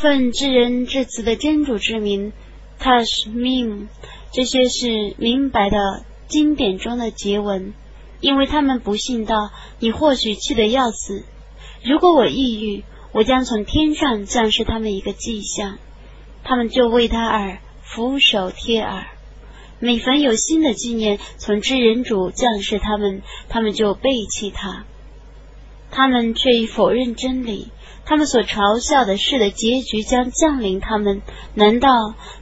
奉至人至慈的真主之名，他是命。这些是明白的经典中的结文，因为他们不信道，你或许气得要死。如果我抑郁，我将从天上降示他们一个迹象，他们就为他而俯首贴耳。每逢有新的纪念从知人主降示他们，他们就背弃他，他们却已否认真理。他们所嘲笑的事的结局将降临他们。难道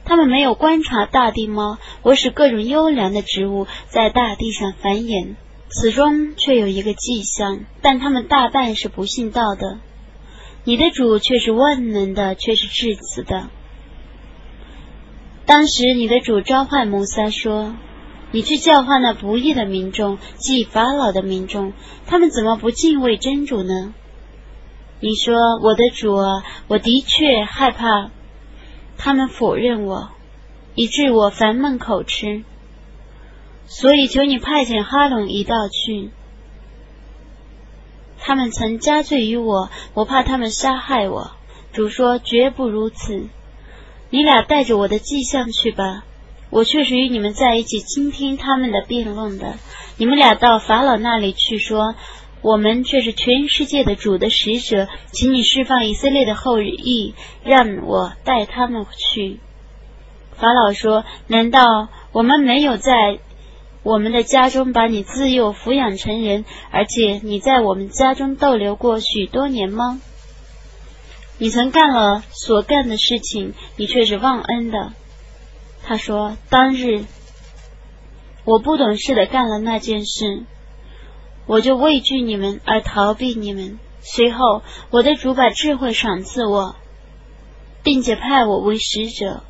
他们没有观察大地吗？我使各种优良的植物在大地上繁衍，此中却有一个迹象，但他们大半是不信道的。你的主却是万能的，却是至慈的。当时你的主召唤摩萨说：“你去教化那不义的民众，即法老的民众，他们怎么不敬畏真主呢？”你说：“我的主啊，我的确害怕他们否认我，以致我烦闷口吃。所以求你派遣哈隆一道去。他们曾加罪于我，我怕他们杀害我。主说：绝不如此。你俩带着我的迹象去吧，我确实与你们在一起倾听他们的辩论的。你们俩到法老那里去说。”我们却是全世界的主的使者，请你释放以色列的后裔，让我带他们去。法老说：“难道我们没有在我们的家中把你自幼抚养成人，而且你在我们家中逗留过许多年吗？你曾干了所干的事情，你却是忘恩的。”他说：“当日我不懂事的干了那件事。”我就畏惧你们而逃避你们。随后，我的主把智慧赏赐我，并且派我为使者。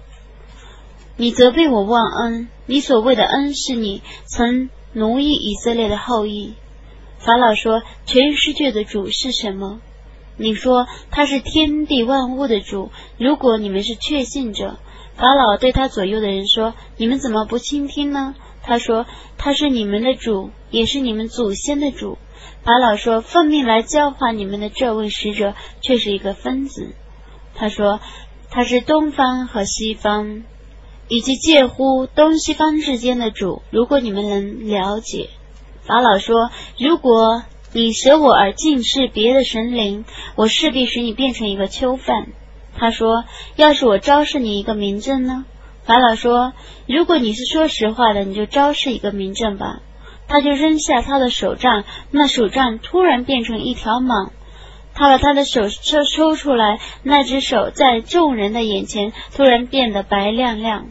你责备我忘恩，你所谓的恩是你曾奴役以色列的后裔。法老说：“全世界的主是什么？”你说他是天地万物的主。如果你们是确信者，法老对他左右的人说：“你们怎么不倾听呢？”他说：“他是你们的主，也是你们祖先的主。”法老说：“奉命来教化你们的这位使者，却是一个分子。”他说：“他是东方和西方，以及介乎东西方之间的主。如果你们能了解。”法老说：“如果你舍我而敬视别的神灵，我势必使你变成一个囚犯。”他说：“要是我昭示你一个名证呢？”法老说：“如果你是说实话的，你就昭示一个明证吧。”他就扔下他的手杖，那手杖突然变成一条蟒。他把他的手抽抽出来，那只手在众人的眼前突然变得白亮亮。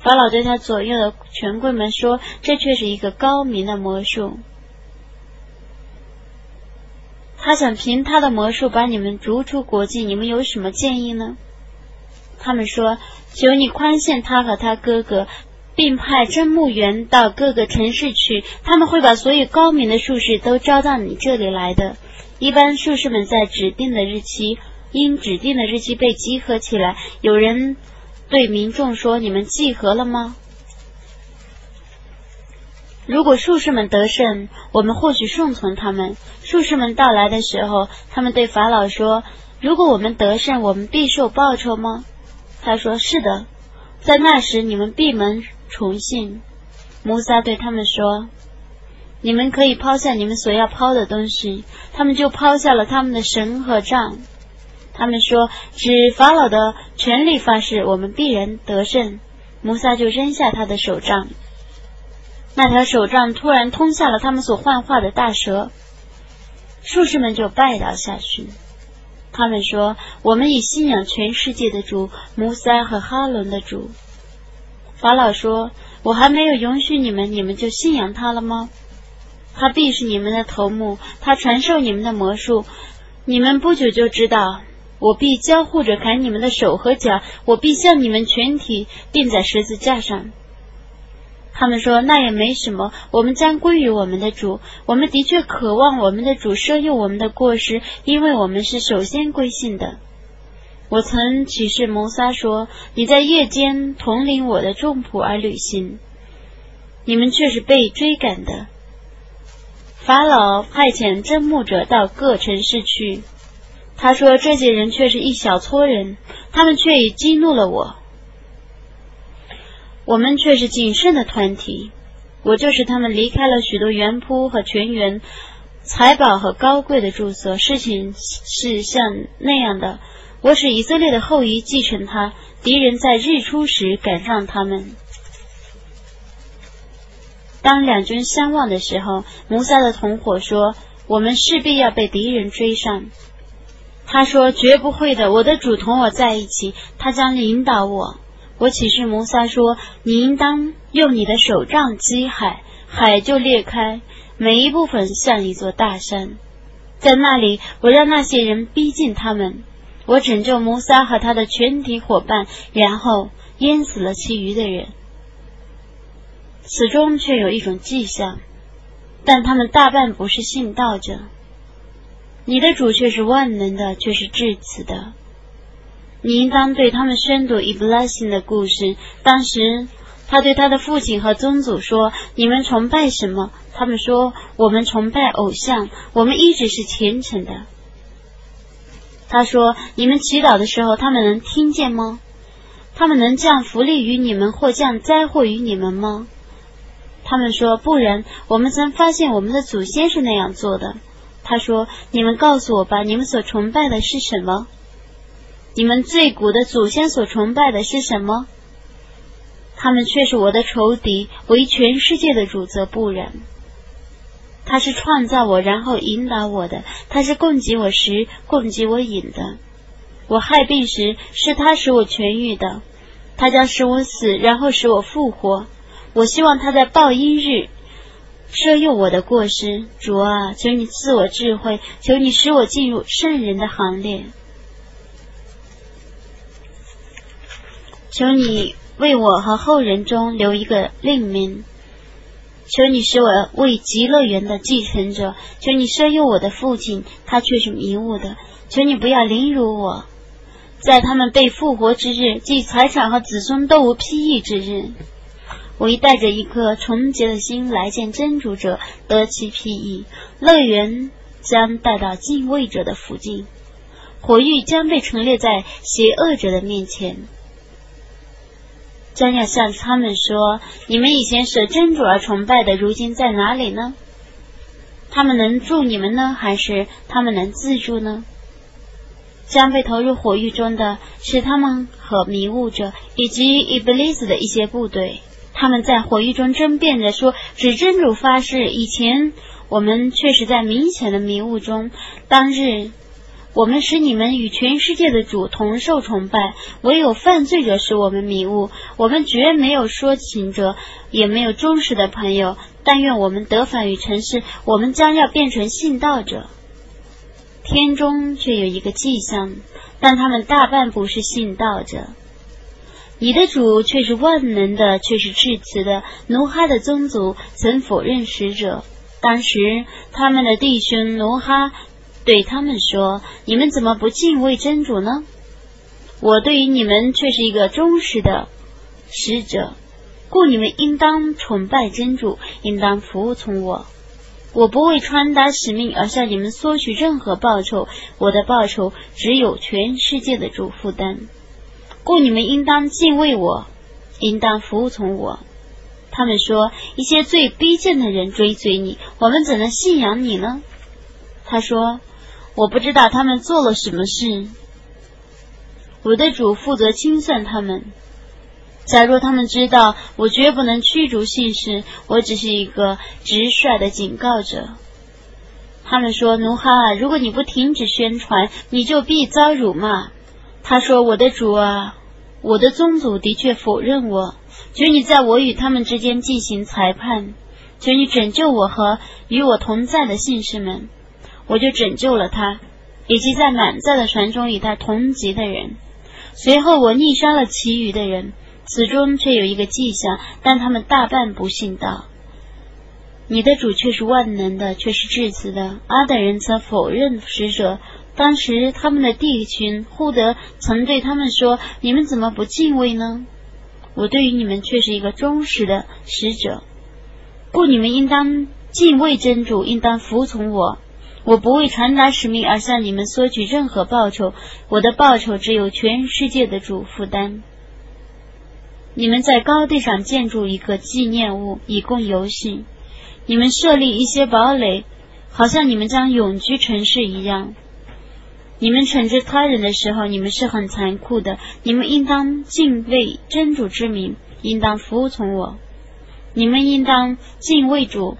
法老对他左右的权贵们说：“这却是一个高明的魔术。他想凭他的魔术把你们逐出国境，你们有什么建议呢？”他们说：“求你宽限他和他哥哥，并派真木员到各个城市去，他们会把所有高明的术士都招到你这里来的。一般术士们在指定的日期，因指定的日期被集合起来。有人对民众说：‘你们集合了吗？’如果术士们得胜，我们或许顺从他们。术士们到来的时候，他们对法老说：‘如果我们得胜，我们必受报酬吗？’”他说：“是的，在那时你们闭门崇信。”摩萨对他们说：“你们可以抛下你们所要抛的东西。”他们就抛下了他们的神和杖。他们说：“指法老的权力发誓，我们必然得胜。”摩萨就扔下他的手杖，那条手杖突然通下了他们所幻化的大蛇，术士们就拜倒下去。他们说：“我们已信仰全世界的主摩塞和哈伦的主。”法老说：“我还没有允许你们，你们就信仰他了吗？他必是你们的头目，他传授你们的魔术，你们不久就知道。我必交互着砍你们的手和脚，我必向你们全体钉在十字架上。”他们说：“那也没什么，我们将归于我们的主。我们的确渴望我们的主赦宥我们的过失，因为我们是首先归信的。”我曾启示摩撒说：“你在夜间统领我的众仆而旅行，你们却是被追赶的。”法老派遣征募者到各城市去，他说：“这些人却是一小撮人，他们却已激怒了我。我们却是谨慎的团体。我就是他们离开了许多原铺和泉源、财宝和高贵的住所。事情是像那样的。我使以色列的后裔继承他，敌人在日出时赶上他们。当两军相望的时候，摩萨的同伙说：‘我们势必要被敌人追上。’”他说：“绝不会的，我的主同我在一起，他将引导我。”我启示摩萨说：“你应当用你的手杖击海，海就裂开，每一部分像一座大山。在那里，我让那些人逼近他们，我拯救摩萨和他的全体伙伴，然后淹死了其余的人。此中却有一种迹象，但他们大半不是信道者。”你的主却是万能的，却是至此的。你应当对他们宣读伊布拉辛的故事。当时，他对他的父亲和宗祖说：“你们崇拜什么？”他们说：“我们崇拜偶像。我们一直是虔诚的。”他说：“你们祈祷的时候，他们能听见吗？他们能降福利于你们，或降灾祸于你们吗？”他们说：“不然，我们曾发现我们的祖先是那样做的。”他说：“你们告诉我吧，你们所崇拜的是什么？你们最古的祖先所崇拜的是什么？他们却是我的仇敌，为全世界的主则不然。他是创造我，然后引导我的；他是供给我食，供给我饮的。我害病时，是他使我痊愈的；他将使我死，然后使我复活。我希望他在报应日。”赦宥我的过失，主啊，求你赐我智慧，求你使我进入圣人的行列，求你为我和后人中留一个令名，求你使我为极乐园的继承者，求你赦宥我的父亲，他却是迷雾的，求你不要凌辱我，在他们被复活之日，即财产和子孙都无裨益之日。我已带着一颗纯洁的心来见真主者，得其裨益。乐园将带到敬畏者的附近，火狱将被陈列在邪恶者的面前，将要向他们说：你们以前舍真主而崇拜的，如今在哪里呢？他们能助你们呢，还是他们能自助呢？将被投入火狱中的是他们和迷雾者以及伊布利斯的一些部队。他们在火狱中争辩着说：“指真主发誓，以前我们确实在明显的迷雾中。当日，我们使你们与全世界的主同受崇拜，唯有犯罪者使我们迷雾。我们绝没有说情者，也没有忠实的朋友。但愿我们得返于尘世，我们将要变成信道者。天中却有一个迹象，但他们大半不是信道者。”你的主却是万能的，却是至慈的。奴哈的宗族曾否认使者，当时他们的弟兄努哈对他们说：“你们怎么不敬畏真主呢？我对于你们却是一个忠实的使者，故你们应当崇拜真主，应当服从我。我不为传达使命而向你们索取任何报酬，我的报酬只有全世界的主负担。”故你们应当敬畏我，应当服从我。他们说一些最卑贱的人追随你，我们怎能信仰你呢？他说我不知道他们做了什么事。我的主负责清算他们。假若他们知道我绝不能驱逐信士，我只是一个直率的警告者。他们说奴哈，如果你不停止宣传，你就必遭辱骂。他说：“我的主啊，我的宗祖的确否认我，求你在我与他们之间进行裁判，求你拯救我和与我同在的信士们。”我就拯救了他，以及在满载的船中与他同级的人。随后我逆杀了其余的人，此中却有一个迹象，但他们大半不信道。你的主却是万能的，却是至慈的。阿等人则否认使者。当时，他们的弟兄护德曾对他们说：“你们怎么不敬畏呢？我对于你们却是一个忠实的使者，故你们应当敬畏真主，应当服从我。我不为传达使命而向你们索取任何报酬，我的报酬只有全世界的主负担。你们在高地上建筑一个纪念物，以供游行；你们设立一些堡垒，好像你们将永居城市一样。你们惩治他人的时候，你们是很残酷的。你们应当敬畏真主之名，应当服从我。你们应当敬畏主。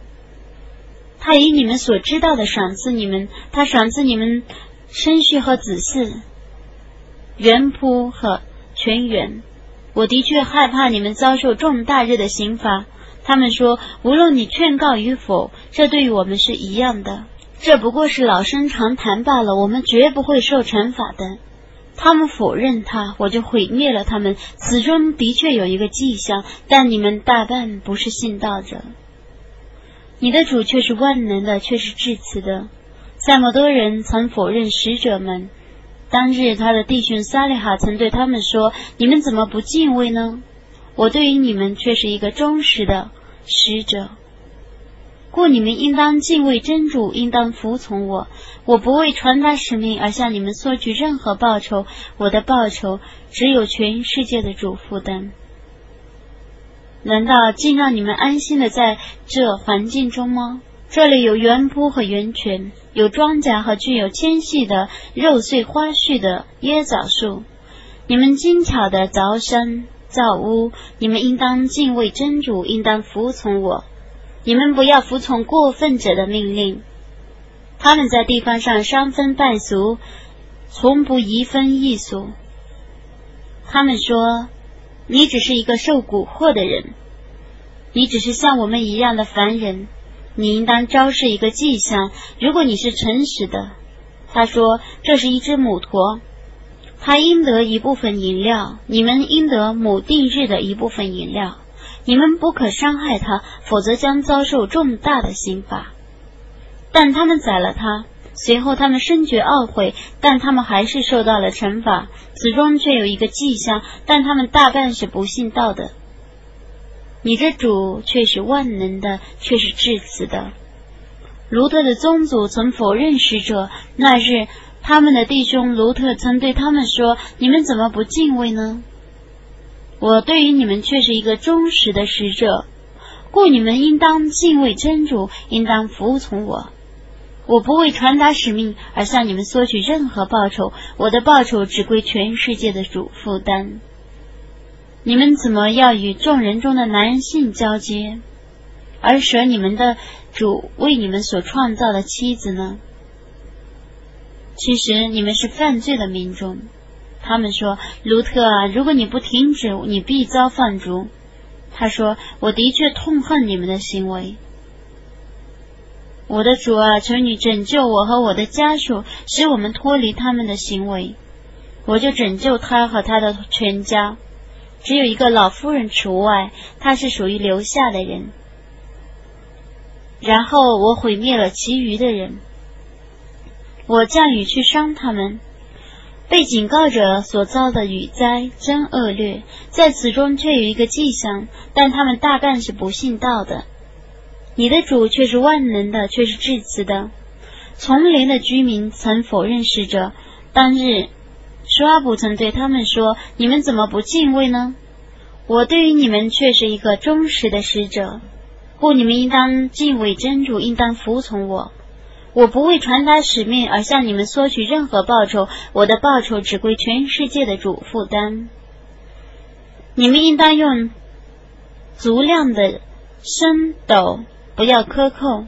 他以你们所知道的赏赐你们，他赏赐你们生婿和子嗣，原仆和全员。我的确害怕你们遭受重大日的刑罚。他们说，无论你劝告与否，这对于我们是一样的。这不过是老生常谈罢了，我们绝不会受惩罚的。他们否认他，我就毁灭了他们。此中的确有一个迹象，但你们大半不是信道者。你的主却是万能的，却是至慈的。赛摩多人曾否认使者们。当日他的弟兄萨利哈曾对他们说：“你们怎么不敬畏呢？我对于你们却是一个忠实的使者。”故你们应当敬畏真主，应当服从我。我不为传达使命而向你们索取任何报酬，我的报酬只有全世界的主负担。难道竟让你们安心的在这环境中吗？这里有原圃和源泉，有庄稼和具有纤细的肉穗花絮的椰枣树。你们精巧的凿山造屋，你们应当敬畏真主，应当服从我。你们不要服从过分者的命令，他们在地方上伤风败俗，从不移风易俗。他们说：“你只是一个受蛊惑的人，你只是像我们一样的凡人。你应当昭示一个迹象，如果你是诚实的。”他说：“这是一只母驼，它应得一部分饮料，你们应得母定日的一部分饮料。”你们不可伤害他，否则将遭受重大的刑罚。但他们宰了他，随后他们深觉懊悔，但他们还是受到了惩罚。此中却有一个迹象，但他们大半是不信道的。你的主却是万能的，却是至慈的。卢特的宗祖曾否认使者，那日他们的弟兄卢特曾对他们说：“你们怎么不敬畏呢？”我对于你们却是一个忠实的使者，故你们应当敬畏真主，应当服从我。我不为传达使命而向你们索取任何报酬，我的报酬只归全世界的主负担。你们怎么要与众人中的男性交接，而舍你们的主为你们所创造的妻子呢？其实你们是犯罪的民众。他们说：“卢特啊，如果你不停止，你必遭放逐。”他说：“我的确痛恨你们的行为。”我的主啊，求你拯救我和我的家属，使我们脱离他们的行为。我就拯救他和他的全家，只有一个老夫人除外，他是属于留下的人。然后我毁灭了其余的人，我降雨去伤他们。被警告者所遭的雨灾真恶劣，在此中却有一个迹象，但他们大半是不信道的。你的主却是万能的，却是至慈的。丛林的居民曾否认使者。当日，舒阿卜曾对他们说：“你们怎么不敬畏呢？我对于你们却是一个忠实的使者，故你们应当敬畏真主，应当服从我。”我不为传达使命而向你们索取任何报酬，我的报酬只归全世界的主负担。你们应当用足量的升斗，不要克扣。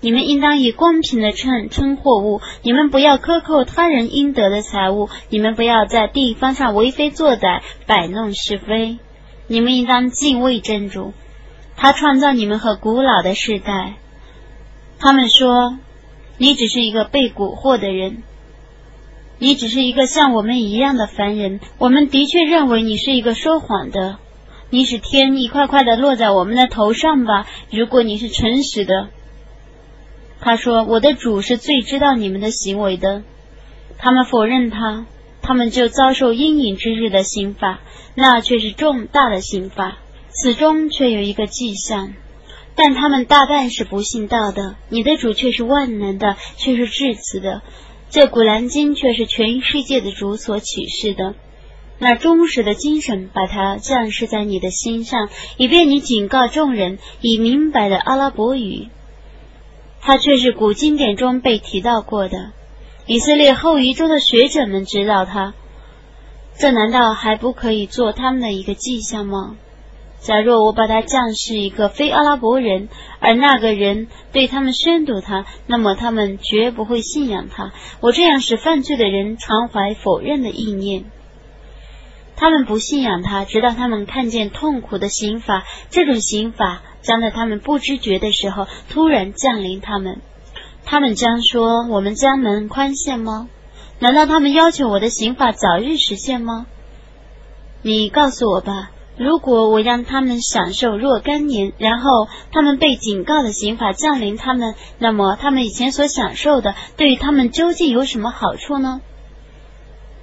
你们应当以公平的称称货物。你们不要克扣他人应得的财物。你们不要在地方上为非作歹，摆弄是非。你们应当敬畏真主，他创造你们和古老的世代。他们说。你只是一个被蛊惑的人，你只是一个像我们一样的凡人。我们的确认为你是一个说谎的。你使天一块块的落在我们的头上吧。如果你是诚实的，他说：“我的主是最知道你们的行为的。”他们否认他，他们就遭受阴影之日的刑罚，那却是重大的刑罚。此中却有一个迹象。但他们大半是不信道的。你的主却是万能的，却是至慈的。这古兰经却是全世界的主所启示的。那忠实的精神把它降世在你的心上，以便你警告众人以明白的阿拉伯语。它却是古经典中被提到过的。以色列后裔中的学者们知道它，这难道还不可以做他们的一个迹象吗？假若我把它降世一个非阿拉伯人，而那个人对他们宣读他，那么他们绝不会信仰他。我这样使犯罪的人常怀否认的意念。他们不信仰他，直到他们看见痛苦的刑罚。这种刑罚将在他们不知觉的时候突然降临他们。他们将说：“我们将能宽限吗？难道他们要求我的刑法早日实现吗？”你告诉我吧。如果我让他们享受若干年，然后他们被警告的刑法降临他们，那么他们以前所享受的，对于他们究竟有什么好处呢？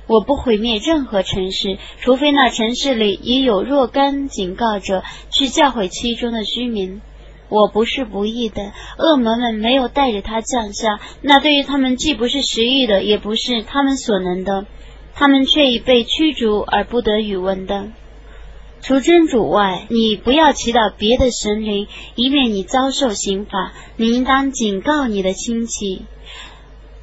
我不毁灭任何城市，除非那城市里已有若干警告者去教诲其中的居民。我不是不义的，恶魔们没有带着他降下，那对于他们既不是实意的，也不是他们所能的，他们却已被驱逐而不得语闻的。除真主外，你不要祈祷别的神灵，以免你遭受刑罚。你应当警告你的亲戚，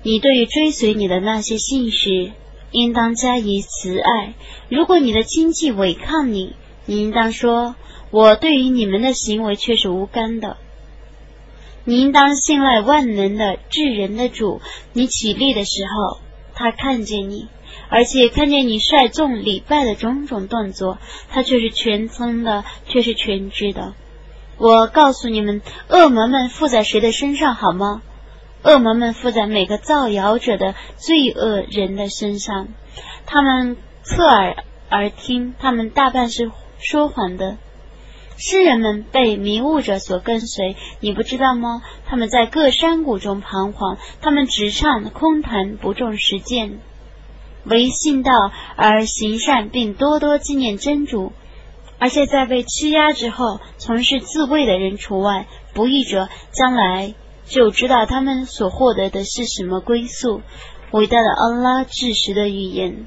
你对于追随你的那些信使。应当加以慈爱。如果你的亲戚违抗你，你应当说：“我对于你们的行为却是无干的。”你应当信赖万能的治人的主。你起立的时候，他看见你，而且看见你率众礼拜的种种动作，他却是全村的，却是全知的。我告诉你们，恶魔们附在谁的身上，好吗？恶魔们附在每个造谣者的罪恶人的身上，他们侧耳而听，他们大半是说谎的。诗人们被迷雾者所跟随，你不知道吗？他们在各山谷中彷徨，他们只唱空谈，不重实践，唯信道而行善，并多多纪念真主。而且在被欺压之后，从事自卫的人除外，不义者将来。就知道他们所获得的是什么归宿。伟大的安拉至实的语言。